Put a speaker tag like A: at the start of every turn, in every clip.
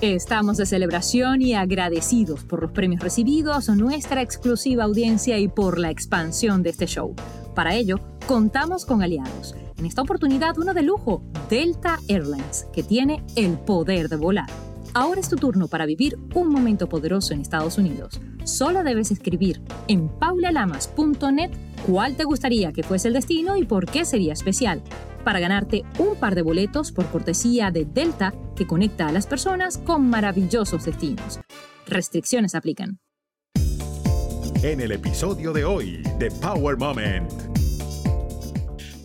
A: Estamos de celebración y agradecidos por los premios recibidos, nuestra exclusiva audiencia y por la expansión de este show. Para ello, contamos con aliados. En esta oportunidad, uno de lujo, Delta Airlines, que tiene el poder de volar. Ahora es tu turno para vivir un momento poderoso en Estados Unidos. Solo debes escribir en paulalamas.net cuál te gustaría que fuese el destino y por qué sería especial, para ganarte un par de boletos por cortesía de Delta que conecta a las personas con maravillosos destinos. Restricciones aplican.
B: En el episodio de hoy de Power Moment.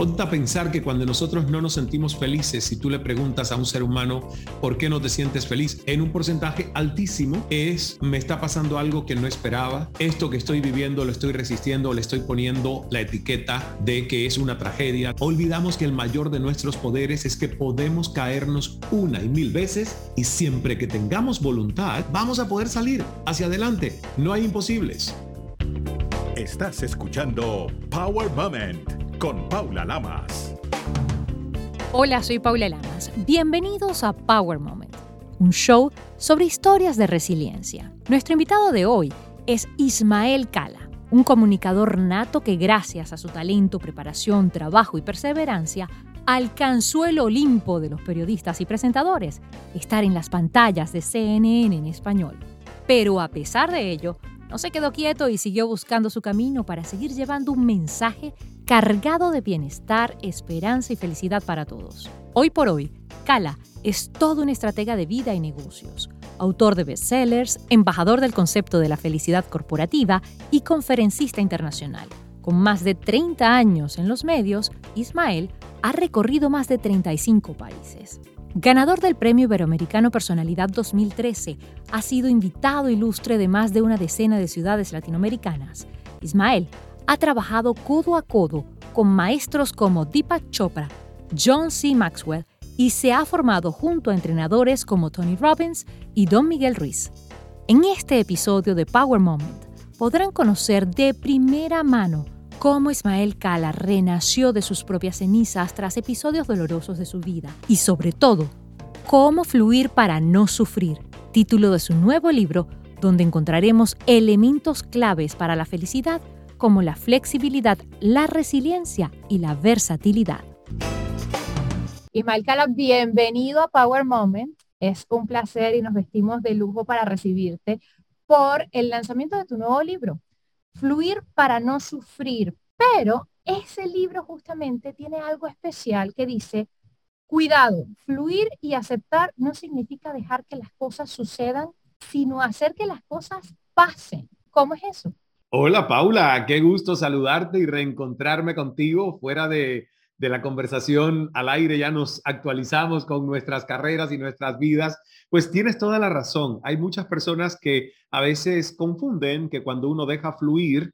C: Ponte a pensar que cuando nosotros no nos sentimos felices, si tú le preguntas a un ser humano por qué no te sientes feliz, en un porcentaje altísimo es me está pasando algo que no esperaba, esto que estoy viviendo lo estoy resistiendo, le estoy poniendo la etiqueta de que es una tragedia. Olvidamos que el mayor de nuestros poderes es que podemos caernos una y mil veces y siempre que tengamos voluntad vamos a poder salir hacia adelante. No hay imposibles.
B: Estás escuchando Power Moment con Paula Lamas.
A: Hola, soy Paula Lamas. Bienvenidos a Power Moment, un show sobre historias de resiliencia. Nuestro invitado de hoy es Ismael Cala, un comunicador nato que gracias a su talento, preparación, trabajo y perseverancia alcanzó el Olimpo de los periodistas y presentadores, estar en las pantallas de CNN en español. Pero a pesar de ello, no se quedó quieto y siguió buscando su camino para seguir llevando un mensaje cargado de bienestar, esperanza y felicidad para todos. Hoy por hoy, Cala es todo un estratega de vida y negocios, autor de bestsellers, embajador del concepto de la felicidad corporativa y conferencista internacional. Con más de 30 años en los medios, Ismael ha recorrido más de 35 países. Ganador del Premio Iberoamericano Personalidad 2013, ha sido invitado ilustre de más de una decena de ciudades latinoamericanas. Ismael ha trabajado codo a codo con maestros como Deepak Chopra, John C. Maxwell y se ha formado junto a entrenadores como Tony Robbins y Don Miguel Ruiz. En este episodio de Power Moment podrán conocer de primera mano cómo Ismael Cala renació de sus propias cenizas tras episodios dolorosos de su vida y sobre todo, cómo fluir para no sufrir, título de su nuevo libro donde encontraremos elementos claves para la felicidad como la flexibilidad, la resiliencia y la versatilidad. Ismael Cala, bienvenido a Power Moment. Es un placer y nos vestimos de lujo para recibirte por el lanzamiento de tu nuevo libro, Fluir para no sufrir. Pero ese libro justamente tiene algo especial que dice, cuidado, fluir y aceptar no significa dejar que las cosas sucedan, sino hacer que las cosas pasen. ¿Cómo es eso?
C: Hola Paula, qué gusto saludarte y reencontrarme contigo fuera de, de la conversación al aire, ya nos actualizamos con nuestras carreras y nuestras vidas. Pues tienes toda la razón. Hay muchas personas que a veces confunden que cuando uno deja fluir,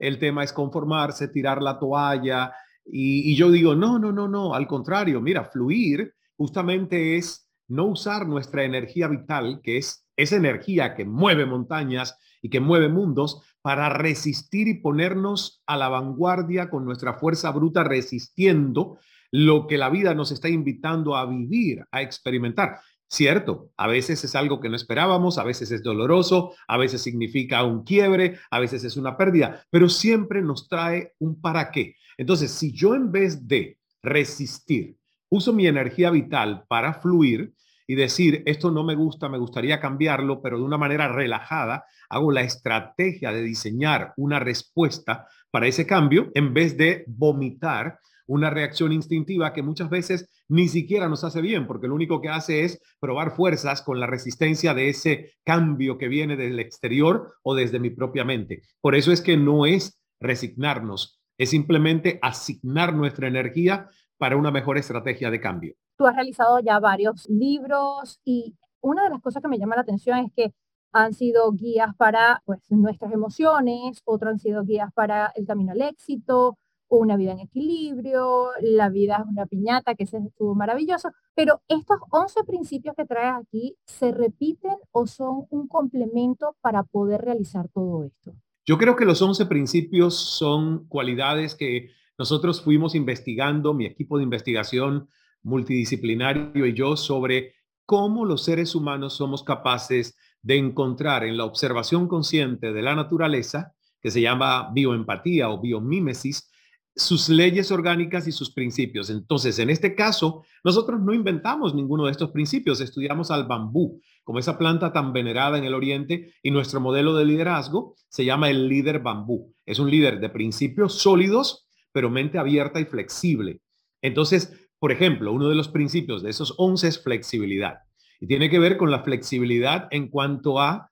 C: el tema es conformarse, tirar la toalla. Y, yo digo, no, no, no, no, al contrario, mira, fluir justamente es no usar nuestra energía vital, que es esa energía que mueve montañas y que mueve mundos, para resistir y ponernos a la vanguardia con nuestra fuerza bruta, resistiendo lo que la vida nos está invitando a vivir, a experimentar. Cierto, a veces es algo que no esperábamos, a veces es doloroso, a veces significa un quiebre, a veces es una pérdida, pero siempre nos trae un para qué. Entonces, si yo en vez de resistir, uso mi energía vital para fluir y decir, esto no me gusta, me gustaría cambiarlo, pero de una manera relajada, hago la estrategia de diseñar una respuesta para ese cambio en vez de vomitar una reacción instintiva que muchas veces ni siquiera nos hace bien, porque lo único que hace es probar fuerzas con la resistencia de ese cambio que viene del exterior o desde mi propia mente. Por eso es que no es resignarnos, es simplemente asignar nuestra energía para una mejor estrategia de cambio.
A: Tú has realizado ya varios libros y una de las cosas que me llama la atención es que han sido guías para pues, nuestras emociones, otros han sido guías para el camino al éxito, una vida en equilibrio, la vida es una piñata, que ese estuvo maravilloso, pero estos 11 principios que traes aquí, ¿se repiten o son un complemento para poder realizar todo esto?
C: Yo creo que los 11 principios son cualidades que nosotros fuimos investigando, mi equipo de investigación multidisciplinario y yo, sobre cómo los seres humanos somos capaces de encontrar en la observación consciente de la naturaleza, que se llama bioempatía o biomímesis, sus leyes orgánicas y sus principios. Entonces, en este caso, nosotros no inventamos ninguno de estos principios, estudiamos al bambú, como esa planta tan venerada en el Oriente, y nuestro modelo de liderazgo se llama el líder bambú. Es un líder de principios sólidos, pero mente abierta y flexible. Entonces, por ejemplo, uno de los principios de esos 11 es flexibilidad. Y tiene que ver con la flexibilidad en cuanto a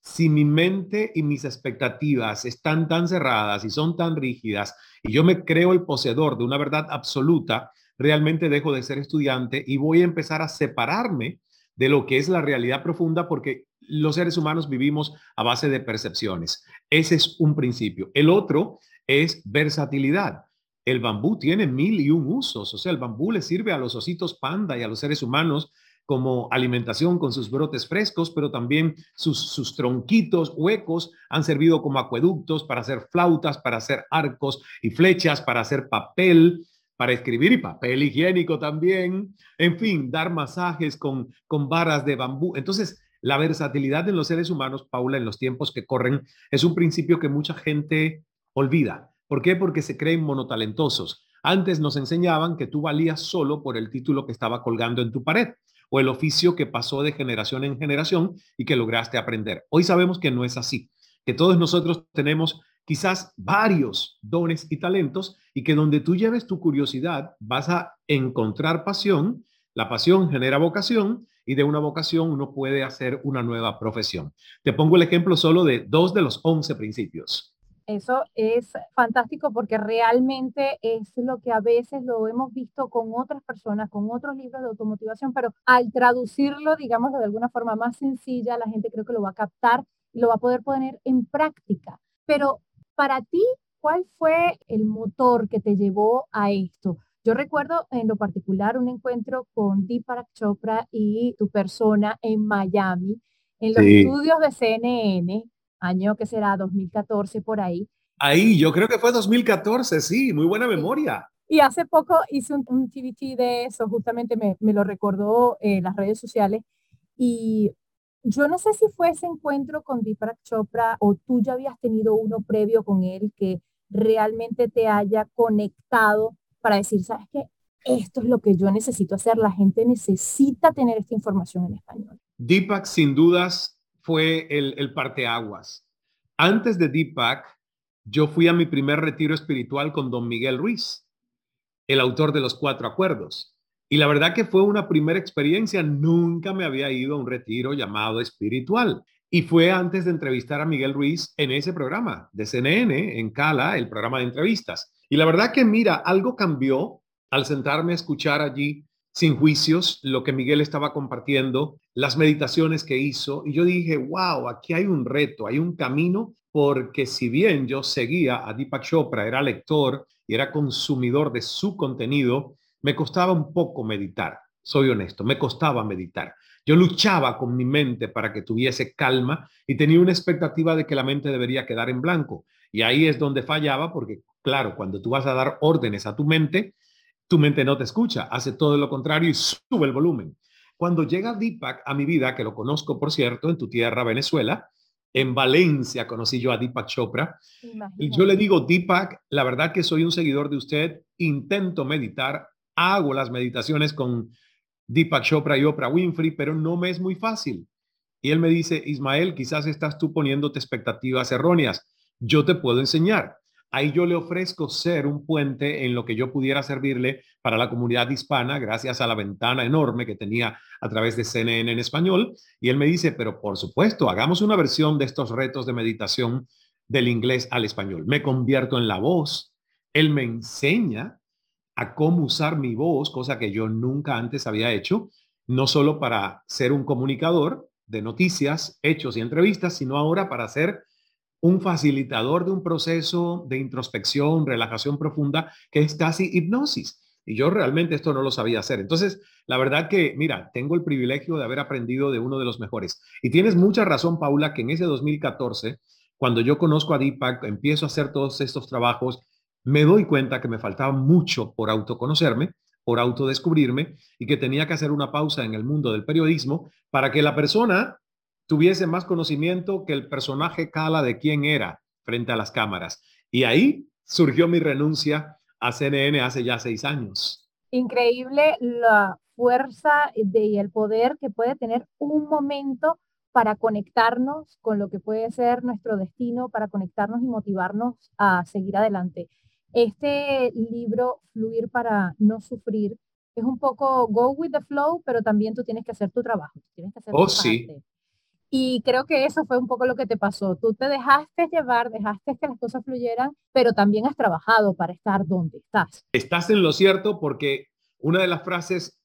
C: si mi mente y mis expectativas están tan cerradas y son tan rígidas y yo me creo el poseedor de una verdad absoluta, realmente dejo de ser estudiante y voy a empezar a separarme de lo que es la realidad profunda porque los seres humanos vivimos a base de percepciones. Ese es un principio. El otro es versatilidad. El bambú tiene mil y un usos, o sea, el bambú le sirve a los ositos panda y a los seres humanos como alimentación con sus brotes frescos, pero también sus, tronquitos huecos han servido como acueductos para hacer flautas, para hacer arcos y flechas, para hacer papel, para escribir y papel higiénico también. En fin, dar masajes con, con varas de bambú. Entonces, la versatilidad en los seres humanos, Paula, en los tiempos que corren, es un principio que mucha gente olvida. ¿Por qué? Porque se creen monotalentosos. Antes nos enseñaban que tú valías solo por el título que estaba colgando en tu pared o el oficio que pasó de generación en generación y que lograste aprender. Hoy sabemos que no es así, que todos nosotros tenemos quizás varios dones y talentos y que donde tú lleves tu curiosidad vas a encontrar pasión, la pasión genera vocación y de una vocación uno puede hacer una nueva profesión. Te pongo el ejemplo solo de dos de los once principios.
D: Eso es fantástico porque realmente es lo que a veces lo hemos visto con otras personas, con otros libros de automotivación, pero al traducirlo, digamos, de alguna forma más sencilla, la gente creo que lo va a captar y lo va a poder poner en práctica. Pero para ti, ¿cuál fue el motor que te llevó a esto? Yo recuerdo en lo particular un encuentro con Deepak Chopra y tu persona en Miami, en los estudios de CNN, año que será 2014 por ahí.
C: Ahí, yo creo que fue 2014, sí, muy buena memoria.
D: Y hace poco hice un, un TVT de eso, justamente me, me lo recordó en las redes sociales. Y yo no sé si fue ese encuentro con Deepak Chopra o tú ya habías tenido uno previo con él que realmente te haya conectado para decir, ¿sabes qué? Esto es lo que yo necesito hacer. La gente necesita tener esta información en español.
C: Deepak, sin dudas, fue el, el parteaguas. Antes de Deepak, yo fui a mi primer retiro espiritual con don Miguel Ruiz, el autor de los cuatro acuerdos. Y la verdad que fue una primera experiencia. Nunca me había ido a un retiro llamado espiritual. Y fue antes de entrevistar a Miguel Ruiz en ese programa de CNN, en Cala, el programa de entrevistas. Y la verdad que, mira, algo cambió al sentarme a escuchar allí sin juicios lo que Miguel estaba compartiendo, las meditaciones que hizo, y yo dije, wow, aquí hay un reto, hay un camino, porque si bien yo seguía a Deepak Chopra, era lector y era consumidor de su contenido, me costaba un poco meditar, soy honesto, me costaba meditar. Yo luchaba con mi mente para que tuviese calma y tenía una expectativa de que la mente debería quedar en blanco. Y ahí es donde fallaba, porque claro, cuando tú vas a dar órdenes a tu mente, tu mente no te escucha, hace todo lo contrario y sube el volumen. Cuando llega Deepak a mi vida, que lo conozco, por cierto, en tu tierra, Venezuela, en Valencia conocí yo a Deepak Chopra. Y yo le digo, Deepak, la verdad que soy un seguidor de usted, intento meditar, hago las meditaciones con Deepak Chopra y Oprah Winfrey, pero no me es muy fácil. Y él me dice, Ismael, quizás estás tú poniéndote expectativas erróneas. Yo te puedo enseñar ahí yo le ofrezco ser un puente en lo que yo pudiera servirle para la comunidad hispana gracias a la ventana enorme que tenía a través de CNN en español. Y él me dice, pero por supuesto, hagamos una versión de estos retos de meditación del inglés al español. Me convierto en la voz. Él me enseña a cómo usar mi voz, cosa que yo nunca antes había hecho, no solo para ser un comunicador de noticias, hechos y entrevistas, sino ahora para ser un facilitador de un proceso de introspección, relajación profunda, que es casi hipnosis. Y yo realmente esto no lo sabía hacer. Entonces, la verdad que, mira, tengo el privilegio de haber aprendido de uno de los mejores. Y tienes mucha razón, Paula, que en ese 2014, cuando yo conozco a Deepak, empiezo a hacer todos estos trabajos, me doy cuenta que me faltaba mucho por autoconocerme, por autodescubrirme y que tenía que hacer una pausa en el mundo del periodismo para que la persona tuviese más conocimiento que el personaje Cala de quién era frente a las cámaras. Y ahí surgió mi renuncia a CNN hace ya seis años.
D: Increíble la fuerza y el poder que puede tener un momento para conectarnos con lo que puede ser nuestro destino, para conectarnos y motivarnos a seguir adelante. Este libro, Fluir para no sufrir, es un poco go with the flow, pero también tú tienes que hacer tu trabajo, tienes que hacer
C: oh, sí.
D: Y creo que eso fue un poco lo que te pasó. Tú te dejaste llevar, dejaste que las cosas fluyeran, pero también has trabajado para estar donde estás.
C: Estás en lo cierto porque una de las frases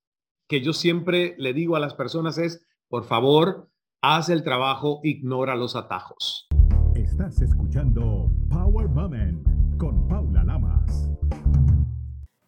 C: que yo siempre le digo a las personas es, por favor, haz el trabajo, ignora los atajos.
B: Estás escuchando Power Moment con Paula Lamas.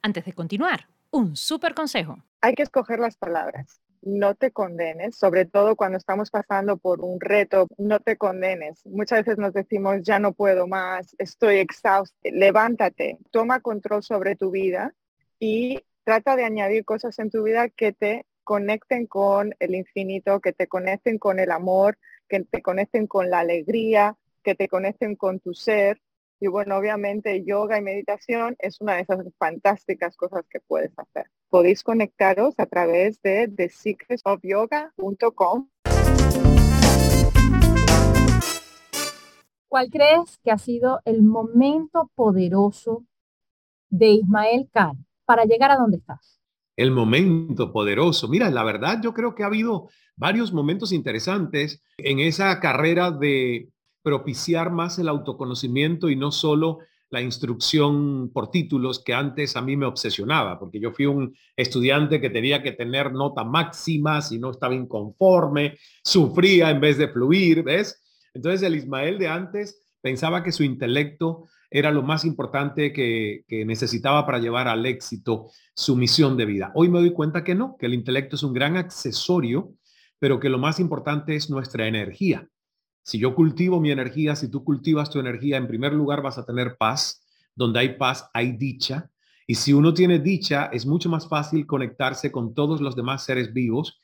D: Antes de continuar, un súper consejo.
E: Hay que escoger las palabras. No te condenes, sobre todo cuando estamos pasando por un reto, no te condenes. Muchas veces nos decimos, ya no puedo más, estoy exhausto. Levántate, toma control sobre tu vida y trata de añadir cosas en tu vida que te conecten con el infinito, que te conecten con el amor, que te conecten con la alegría, que te conecten con tu ser. Y bueno, obviamente yoga y meditación es una de esas fantásticas cosas que puedes hacer. Podéis conectaros a través de thesecretsofyoga.com.
D: ¿Cuál crees que ha sido el momento poderoso de Ismael Khan para llegar a donde estás?
C: el momento poderoso. Mira, la verdad yo creo que ha habido varios momentos interesantes en esa carrera de propiciar más el autoconocimiento y no solo la instrucción por títulos que antes a mí me obsesionaba, porque yo fui un estudiante que tenía que tener nota máxima, si no estaba inconforme, sufría en vez de fluir, ¿ves? Entonces el Ismael de antes pensaba que su intelecto era lo más importante que, necesitaba para llevar al éxito su misión de vida. Hoy me doy cuenta que no, que el intelecto es un gran accesorio, pero que lo más importante es nuestra energía. Si yo cultivo mi energía, si tú cultivas tu energía, en primer lugar vas a tener paz. Donde hay paz, hay dicha. Y si uno tiene dicha, es mucho más fácil conectarse con todos los demás seres vivos,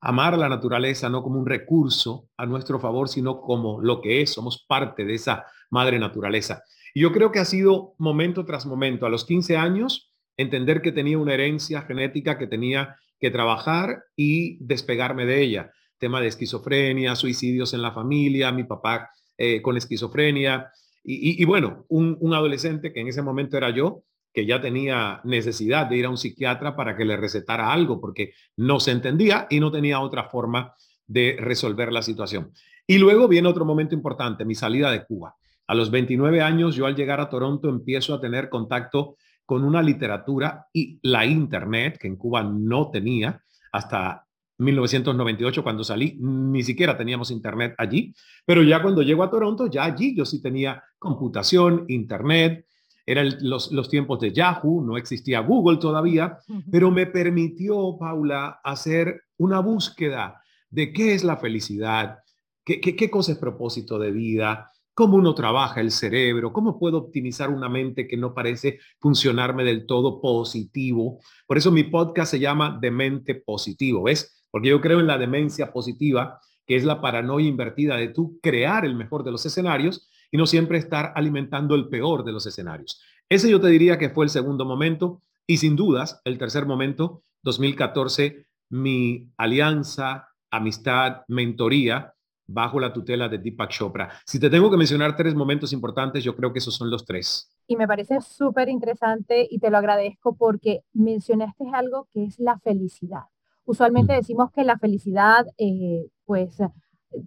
C: amar a la naturaleza no como un recurso a nuestro favor, sino como lo que es, somos parte de esa madre naturaleza. Y yo creo que ha sido momento tras momento. A los 15 años, entender que tenía una herencia genética que tenía que trabajar y despegarme de ella. Tema de esquizofrenia, suicidios en la familia, mi papá eh, con esquizofrenia. Y, bueno, un, un adolescente que en ese momento era yo, que ya tenía necesidad de ir a un psiquiatra para que le recetara algo, porque no se entendía y no tenía otra forma de resolver la situación. Y luego viene otro momento importante, mi salida de Cuba. A los 29 años, yo al llegar a Toronto empiezo a tener contacto con una literatura y la Internet, que en Cuba no tenía hasta 1998 cuando salí, ni siquiera teníamos Internet allí, pero ya cuando llego a Toronto, ya allí yo sí tenía computación, Internet, eran los, los tiempos de Yahoo, no existía Google todavía, pero me permitió, Paula, hacer una búsqueda de qué es la felicidad, qué, qué, qué cosa es propósito de vida, cómo uno trabaja el cerebro, cómo puedo optimizar una mente que no parece funcionarme del todo positivo. Por eso mi podcast se llama Demente Positivo, ¿ves? Porque yo creo en la demencia positiva, que es la paranoia invertida de tú crear el mejor de los escenarios y no siempre estar alimentando el peor de los escenarios. Ese yo te diría que fue el segundo momento y sin dudas el tercer momento, 2014, mi alianza, amistad, mentoría bajo la tutela de Deepak Chopra. Si te tengo que mencionar tres momentos importantes, yo creo que esos son los tres.
D: Y me parece súper interesante y te lo agradezco porque mencionaste algo que es la felicidad. Usualmente decimos que la felicidad, eh, pues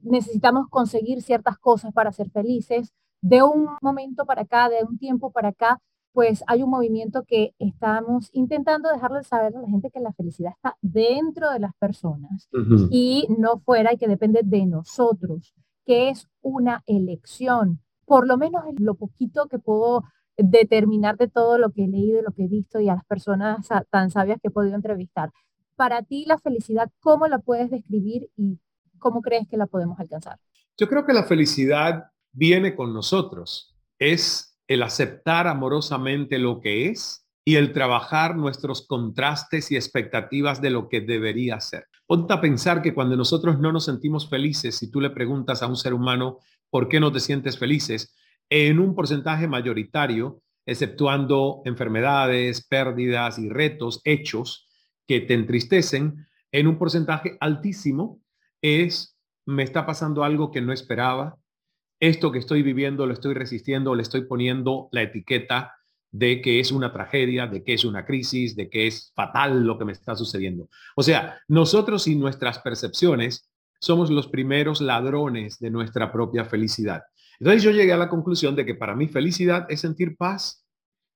D: necesitamos conseguir ciertas cosas para ser felices. De un momento para acá, de un tiempo para acá, pues hay un movimiento que estamos intentando dejarle saber a la gente que la felicidad está dentro de las personas y no fuera y que depende de nosotros, que es una elección. Por lo menos lo poquito que puedo determinar de todo lo que he leído y lo que he visto y a las personas tan sabias que he podido entrevistar. Para ti la felicidad, ¿cómo la puedes describir y cómo crees que la podemos alcanzar?
C: Yo creo que la felicidad viene con nosotros. Es el aceptar amorosamente lo que es y el trabajar nuestros contrastes y expectativas de lo que debería ser. Ponte a pensar que cuando nosotros no nos sentimos felices, si tú le preguntas a un ser humano por qué no te sientes felices, en un porcentaje mayoritario, exceptuando enfermedades, pérdidas y retos, hechos que te entristecen, en un porcentaje altísimo es me está pasando algo que no esperaba, esto que estoy viviendo lo estoy resistiendo, le estoy poniendo la etiqueta de que es una tragedia, de que es una crisis, de que es fatal lo que me está sucediendo. O sea, nosotros y nuestras percepciones somos los primeros ladrones de nuestra propia felicidad. Entonces yo llegué a la conclusión de que para mí felicidad es sentir paz,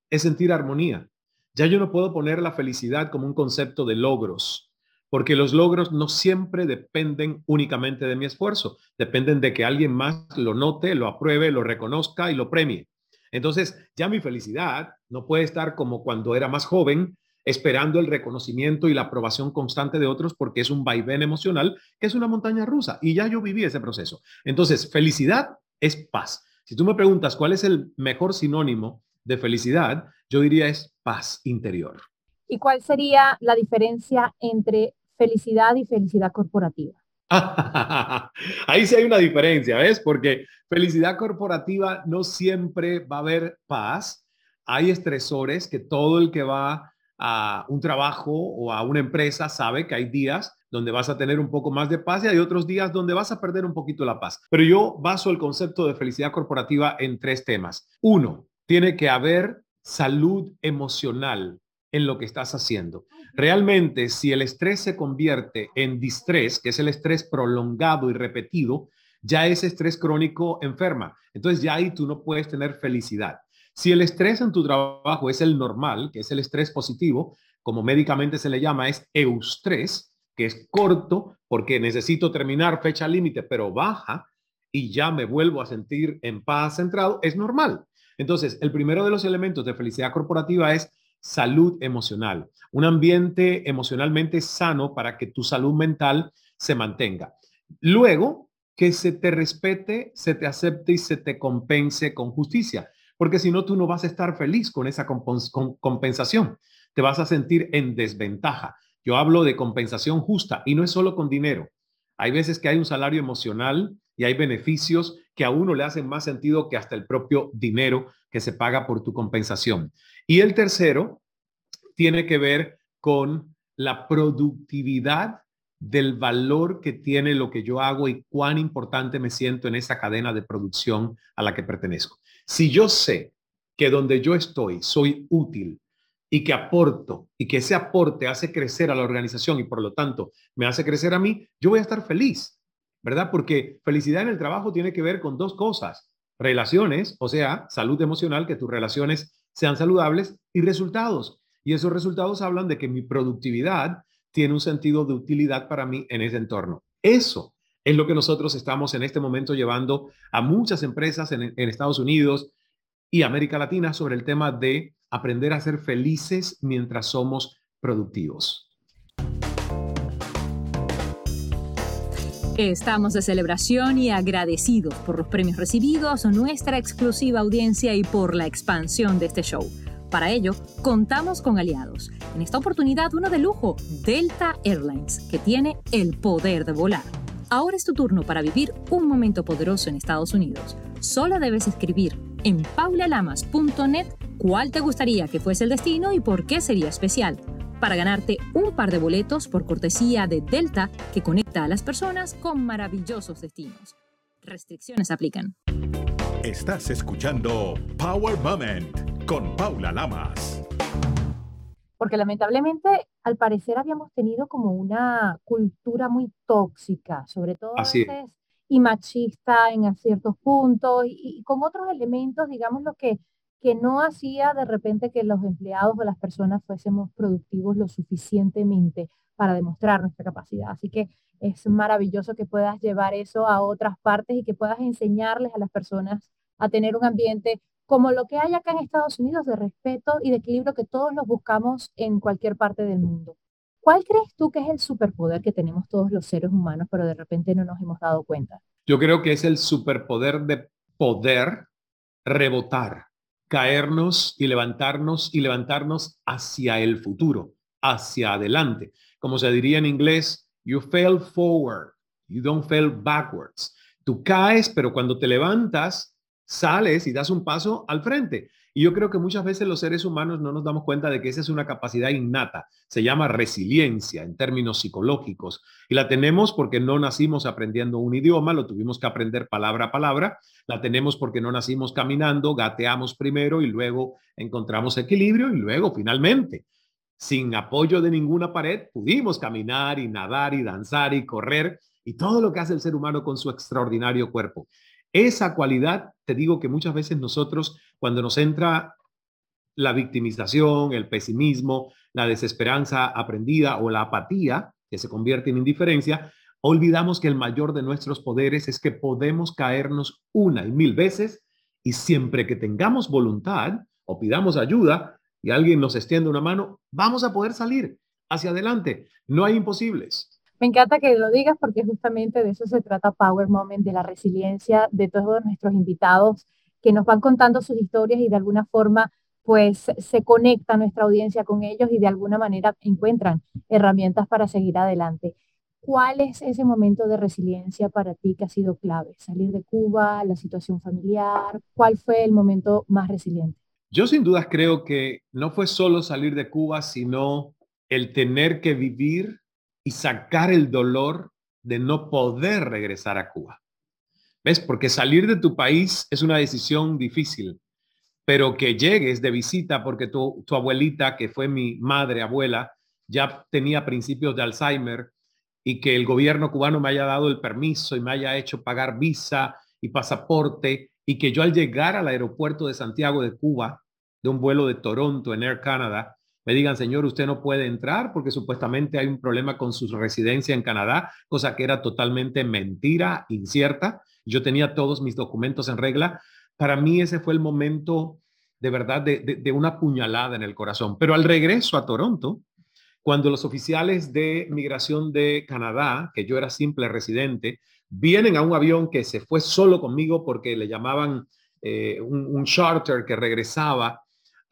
C: es sentir armonía. Ya yo no puedo poner la felicidad como un concepto de logros, porque los logros no siempre dependen únicamente de mi esfuerzo, dependen de que alguien más lo note, lo apruebe, lo reconozca y lo premie. Entonces, ya mi felicidad no puede estar como cuando era más joven, esperando el reconocimiento y la aprobación constante de otros porque es un vaivén emocional que es una montaña rusa y ya yo viví ese proceso. Entonces, felicidad es paz. Si tú me preguntas cuál es el mejor sinónimo de felicidad, yo diría es paz interior.
D: ¿Y cuál sería la diferencia entre felicidad y felicidad corporativa.
C: Ahí sí hay una diferencia, ¿ves? Porque felicidad corporativa no siempre va a haber paz. Hay estresores que todo el que va a un trabajo o a una empresa sabe que hay días donde vas a tener un poco más de paz y hay otros días donde vas a perder un poquito la paz. Pero yo baso el concepto de felicidad corporativa en tres temas. Uno, tiene que haber salud emocional en lo que estás haciendo. Realmente, si el estrés se convierte en distrés, que es el estrés prolongado y repetido, ya ese estrés crónico enferma. Entonces ya ahí tú no puedes tener felicidad. Si el estrés en tu trabajo es el normal, que es el estrés positivo, como médicamente se le llama, es eustrés, que es corto porque necesito terminar fecha límite, pero baja y ya me vuelvo a sentir en paz centrado, es normal. Entonces, el primero de los elementos de felicidad corporativa es salud emocional, un ambiente emocionalmente sano para que tu salud mental se mantenga. Luego, que se te respete, se te acepte y se te compense con justicia, porque si no, tú no vas a estar feliz con esa compensación, te vas a sentir en desventaja. Yo hablo de compensación justa y no es solo con dinero. Hay veces que hay un salario emocional y hay beneficios que a uno le hacen más sentido que hasta el propio dinero que se paga por tu compensación. Y el tercero tiene que ver con la productividad del valor que tiene lo que yo hago y cuán importante me siento en esa cadena de producción a la que pertenezco. Si yo sé que donde yo estoy soy útil y que aporto y que ese aporte hace crecer a la organización y por lo tanto me hace crecer a mí, yo voy a estar feliz, ¿verdad? Porque felicidad en el trabajo tiene que ver con dos cosas, relaciones, o sea, salud emocional, que tus relaciones sean saludables y resultados. Y esos resultados hablan de que mi productividad tiene un sentido de utilidad para mí en ese entorno. Eso es lo que nosotros estamos en este momento llevando a muchas empresas en, Estados Unidos y América Latina sobre el tema de aprender a ser felices mientras somos productivos.
D: Estamos de celebración y agradecidos por los premios recibidos, nuestra exclusiva audiencia y por la expansión de este show. Para ello, contamos con aliados. En esta oportunidad, uno de lujo, Delta Airlines, que tiene el poder de volar. Ahora es tu turno para vivir un momento poderoso en Estados Unidos. Solo debes escribir en paulalamas.net cuál te gustaría que fuese el destino y por qué sería especial para ganarte un par de boletos por cortesía de Delta que conecta a las personas con maravillosos destinos. Restricciones aplican.
B: Estás escuchando Power Moment con Paula Lamas.
D: Porque lamentablemente, al parecer, habíamos tenido como una cultura muy tóxica, sobre todo
C: Así
D: y machista en ciertos puntos, y, y con otros elementos, digamos, lo que que no hacía de repente que los empleados o las personas fuésemos productivos lo suficientemente para demostrar nuestra capacidad. Así que es maravilloso que puedas llevar eso a otras partes y que puedas enseñarles a las personas a tener un ambiente como lo que hay acá en Estados Unidos de respeto y de equilibrio que todos los buscamos en cualquier parte del mundo. ¿Cuál crees tú que es el superpoder que tenemos todos los seres humanos, pero de repente no nos hemos dado cuenta?
C: Yo creo que es el superpoder de poder rebotar caernos y levantarnos y levantarnos hacia el futuro, hacia adelante. Como se diría en inglés, you fail forward, you don't fail backwards. Tú caes, pero cuando te levantas, sales y das un paso al frente. Y yo creo que muchas veces los seres humanos no nos damos cuenta de que esa es una capacidad innata. Se llama resiliencia en términos psicológicos. Y la tenemos porque no nacimos aprendiendo un idioma, lo tuvimos que aprender palabra a palabra. La tenemos porque no nacimos caminando, gateamos primero y luego encontramos equilibrio y luego finalmente, sin apoyo de ninguna pared, pudimos caminar y nadar y danzar y correr y todo lo que hace el ser humano con su extraordinario cuerpo. Esa cualidad, te digo que muchas veces nosotros, cuando nos entra la victimización, el pesimismo, la desesperanza aprendida o la apatía, que se convierte en indiferencia, olvidamos que el mayor de nuestros poderes es que podemos caernos una y mil veces y siempre que tengamos voluntad o pidamos ayuda y alguien nos extiende una mano, vamos a poder salir hacia adelante. No hay imposibles.
D: Me encanta que lo digas porque justamente de eso se trata Power Moment, de la resiliencia de todos nuestros invitados que nos van contando sus historias y de alguna forma pues se conecta nuestra audiencia con ellos y de alguna manera encuentran herramientas para seguir adelante. ¿Cuál es ese momento de resiliencia para ti que ha sido clave? ¿Salir de Cuba, la situación familiar? ¿Cuál fue el momento más resiliente?
C: Yo sin dudas creo que no fue solo salir de Cuba, sino el tener que vivir y sacar el dolor de no poder regresar a Cuba. ¿Ves? Porque salir de tu país es una decisión difícil, pero que llegues de visita porque tu, abuelita, que fue mi madre abuela, ya tenía principios de Alzheimer y que el gobierno cubano me haya dado el permiso y me haya hecho pagar visa y pasaporte y que yo al llegar al aeropuerto de Santiago de Cuba, de un vuelo de Toronto en Air Canada, me digan, señor, usted no puede entrar porque supuestamente hay un problema con su residencia en Canadá, cosa que era totalmente mentira, incierta. Yo tenía todos mis documentos en regla. Para mí ese fue el momento de verdad de, una puñalada en el corazón. Pero al regreso a Toronto, cuando los oficiales de migración de Canadá, que yo era simple residente, vienen a un avión que se fue solo conmigo porque le llamaban eh, un charter que regresaba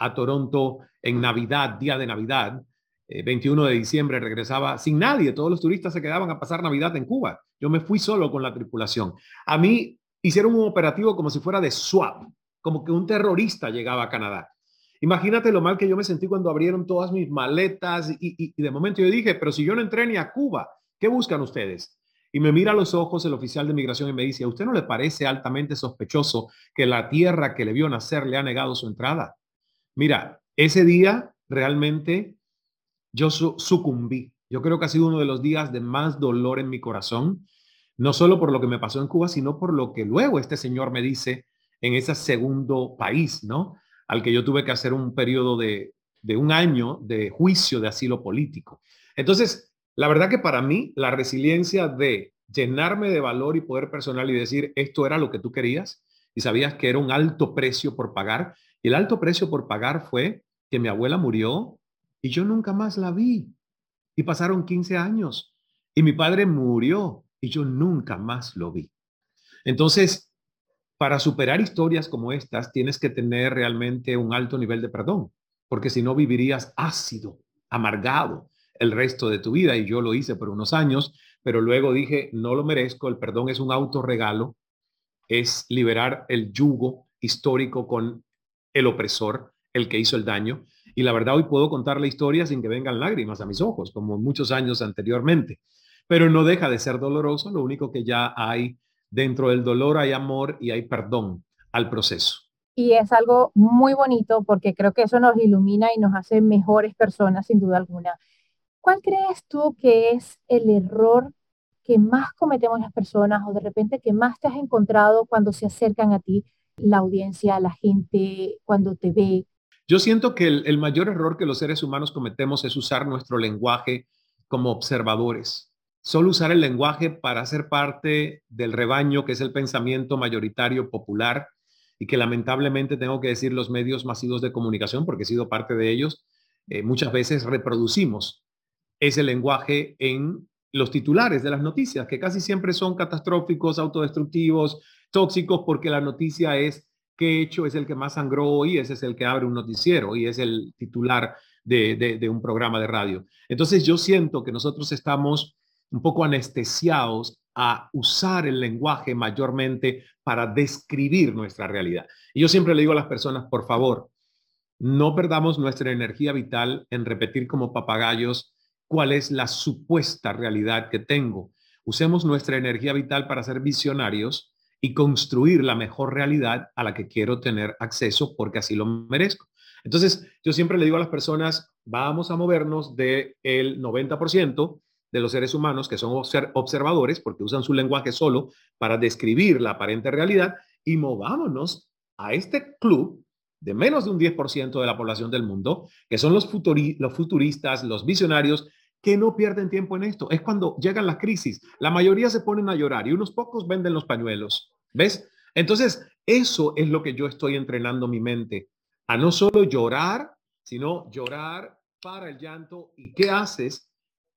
C: a Toronto en Navidad, día de Navidad, 21 eh, de diciembre, regresaba sin nadie. Todos los turistas se quedaban a pasar Navidad en Cuba. Yo me fui solo con la tripulación. A mí hicieron un operativo como si fuera de swap, como que un terrorista llegaba a Canadá. Imagínate lo mal que yo me sentí cuando abrieron todas mis maletas y, y de momento yo dije, pero si yo no entré ni a Cuba, ¿qué buscan ustedes? Y me mira a los ojos el oficial de migración y me dice, ¿a usted no le parece altamente sospechoso que la tierra que le vio nacer le ha negado su entrada? Mira, ese día realmente yo sucumbí. Yo creo que ha sido uno de los días de más dolor en mi corazón, no solo por lo que me pasó en Cuba, sino por lo que luego este señor me dice en ese segundo país, ¿no? Al que yo tuve que hacer un periodo de, de un año de juicio de asilo político. Entonces, la verdad que para mí la resiliencia de llenarme de valor y poder personal y decir, esto era lo que tú querías y sabías que era un alto precio por pagar, y el alto precio por pagar fue que mi abuela murió y yo nunca más la vi. Y pasaron 15 años y mi padre murió y yo nunca más lo vi. Entonces, para superar historias como estas, tienes que tener realmente un alto nivel de perdón, porque si no vivirías ácido, amargado el resto de tu vida. Y yo lo hice por unos años, pero luego dije, no lo merezco, el perdón es un autorregalo, es liberar el yugo histórico con el opresor, el que hizo el daño. Y la verdad, hoy puedo contar la historia sin que vengan lágrimas a mis ojos, como muchos años anteriormente. Pero no deja de ser doloroso, lo único que ya hay dentro del dolor hay amor y hay perdón al proceso.
D: Y es algo muy bonito porque creo que eso nos ilumina y nos hace mejores personas, sin duda alguna. ¿Cuál crees tú que es el error que más cometemos las personas o de repente que más te has encontrado cuando se acercan a ti la audiencia, la gente, cuando te ve?
C: Yo siento que el, mayor error que los seres humanos cometemos es usar nuestro lenguaje como observadores. Solo usar el lenguaje para ser parte del rebaño, que es el pensamiento mayoritario popular y que lamentablemente tengo que decir los medios masivos de comunicación, porque he sido parte de ellos, eh, muchas veces reproducimos ese lenguaje en los titulares de las noticias, que casi siempre son catastróficos, autodestructivos, tóxicos porque la noticia es he hecho es el que más sangró hoy, ese es el que abre un noticiero y es el titular de, de un programa de radio. Entonces yo siento que nosotros estamos un poco anestesiados a usar el lenguaje mayormente para describir nuestra realidad. Y yo siempre le digo a las personas, por favor, no perdamos nuestra energía vital en repetir como papagayos cuál es la supuesta realidad que tengo. Usemos nuestra energía vital para ser visionarios y construir la mejor realidad a la que quiero tener acceso porque así lo merezco. Entonces, yo siempre le digo a las personas, vamos a movernos del el 90% de los seres humanos que son observadores, porque usan su lenguaje solo para describir la aparente realidad, y movámonos a este club de menos de un 10% de la población del mundo, que son los, los futuristas, los visionarios, que no pierden tiempo en esto. Es cuando llegan las crisis. La mayoría se ponen a llorar y unos pocos venden los pañuelos. ¿Ves? Entonces, eso es lo que yo estoy entrenando mi mente, a no solo llorar, sino llorar para el llanto. ¿Y qué haces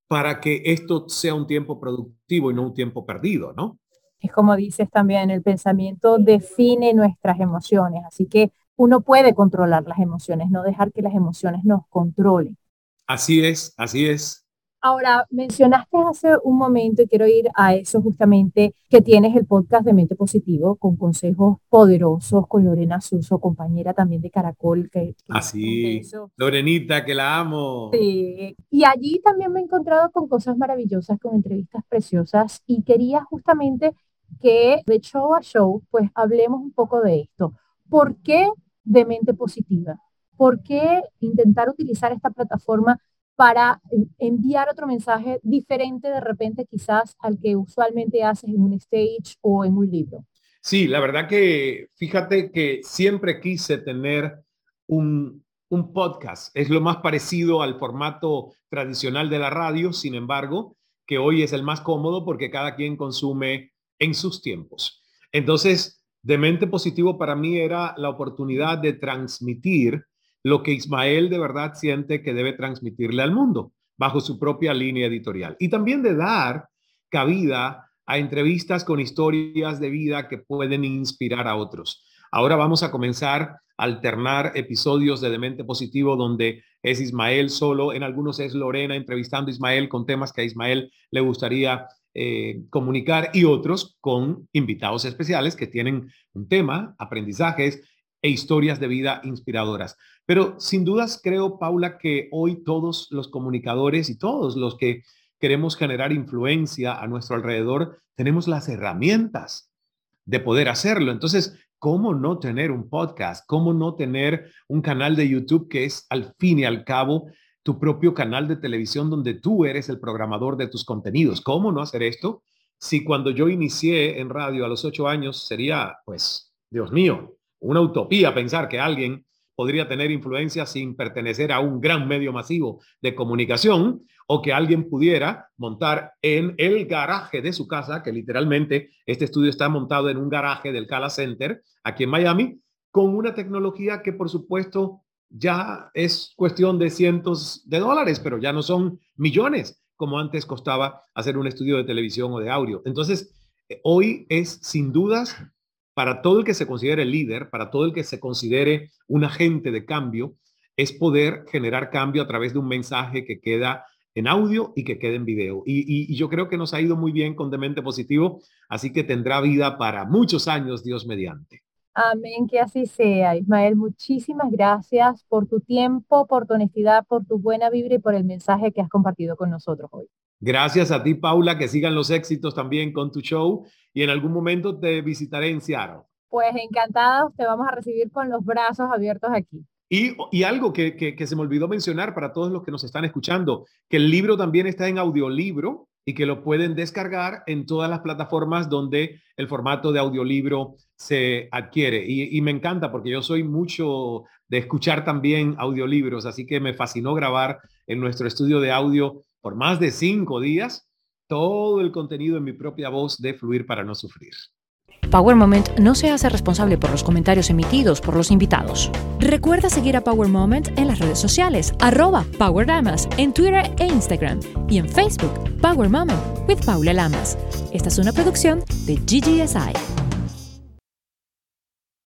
C: para que esto sea un tiempo productivo y no un tiempo perdido, ¿no?
D: Es como dices también, el pensamiento define nuestras emociones, así que uno puede controlar las emociones, no dejar que las emociones nos controlen.
C: Así es, así es.
D: Ahora, mencionaste hace un momento, y quiero ir a eso justamente, que tienes el podcast de Mente Positivo con consejos poderosos con Lorena Suso, compañera también de Caracol. Que,
C: Así, Lorenita, que la amo.
D: Sí, y allí también me he encontrado con cosas maravillosas, con entrevistas preciosas, y quería justamente que de show a show, pues hablemos un poco de esto. ¿Por qué de Mente Positiva? ¿Por qué intentar utilizar esta plataforma para enviar otro mensaje diferente de repente quizás al que usualmente haces en un stage o en un libro.
C: Sí, la verdad que fíjate que siempre quise tener un, un podcast. Es lo más parecido al formato tradicional de la radio, sin embargo, que hoy es el más cómodo porque cada quien consume en sus tiempos. Entonces, de mente positivo para mí era la oportunidad de transmitir lo que Ismael de verdad siente que debe transmitirle al mundo bajo su propia línea editorial. Y también de dar cabida a entrevistas con historias de vida que pueden inspirar a otros. Ahora vamos a comenzar a alternar episodios de Demente Positivo donde es Ismael solo, en algunos es Lorena entrevistando a Ismael con temas que a Ismael le gustaría eh, comunicar y otros con invitados especiales que tienen un tema, aprendizajes e historias de vida inspiradoras. Pero sin dudas creo, Paula, que hoy todos los comunicadores y todos los que queremos generar influencia a nuestro alrededor, tenemos las herramientas de poder hacerlo. Entonces, ¿cómo no tener un podcast? ¿Cómo no tener un canal de YouTube que es al fin y al cabo tu propio canal de televisión donde tú eres el programador de tus contenidos? ¿Cómo no hacer esto? Si cuando yo inicié en radio a los ocho años sería, pues, Dios mío, una utopía pensar que alguien podría tener influencia sin pertenecer a un gran medio masivo de comunicación o que alguien pudiera montar en el garaje de su casa, que literalmente este estudio está montado en un garaje del Cala Center aquí en Miami, con una tecnología que por supuesto ya es cuestión de cientos de dólares, pero ya no son millones como antes costaba hacer un estudio de televisión o de audio. Entonces, eh, hoy es sin dudas para todo el que se considere líder, para todo el que se considere un agente de cambio, es poder generar cambio a través de un mensaje que queda en audio y que quede en video. Y, yo creo que nos ha ido muy bien con Demente Positivo, así que tendrá vida para muchos años, Dios mediante.
D: Amén, que así sea. Ismael, muchísimas gracias por tu tiempo, por tu honestidad, por tu buena vibra y por el mensaje que has compartido con nosotros hoy.
C: Gracias a ti, Paula, que sigan los éxitos también con tu show y en algún momento te visitaré en Seattle.
D: Pues encantados, te vamos a recibir con los brazos abiertos aquí.
C: Y, y algo que, que, se me olvidó mencionar para todos los que nos están escuchando, que el libro también está en audiolibro y que lo pueden descargar en todas las plataformas donde el formato de audiolibro se adquiere. Y, y, me encanta porque yo soy mucho de escuchar también audiolibros, así que me fascinó grabar en nuestro estudio de audio por más de cinco días todo el contenido en mi propia voz de Fluir para no sufrir.
D: Power Moment no se hace responsable por los comentarios emitidos por los invitados. Recuerda seguir a Power Moment en las redes sociales, arroba Power Lamas, en Twitter e Instagram, y en Facebook, Power Moment with Paula Lamas. Esta es una producción de GGSI.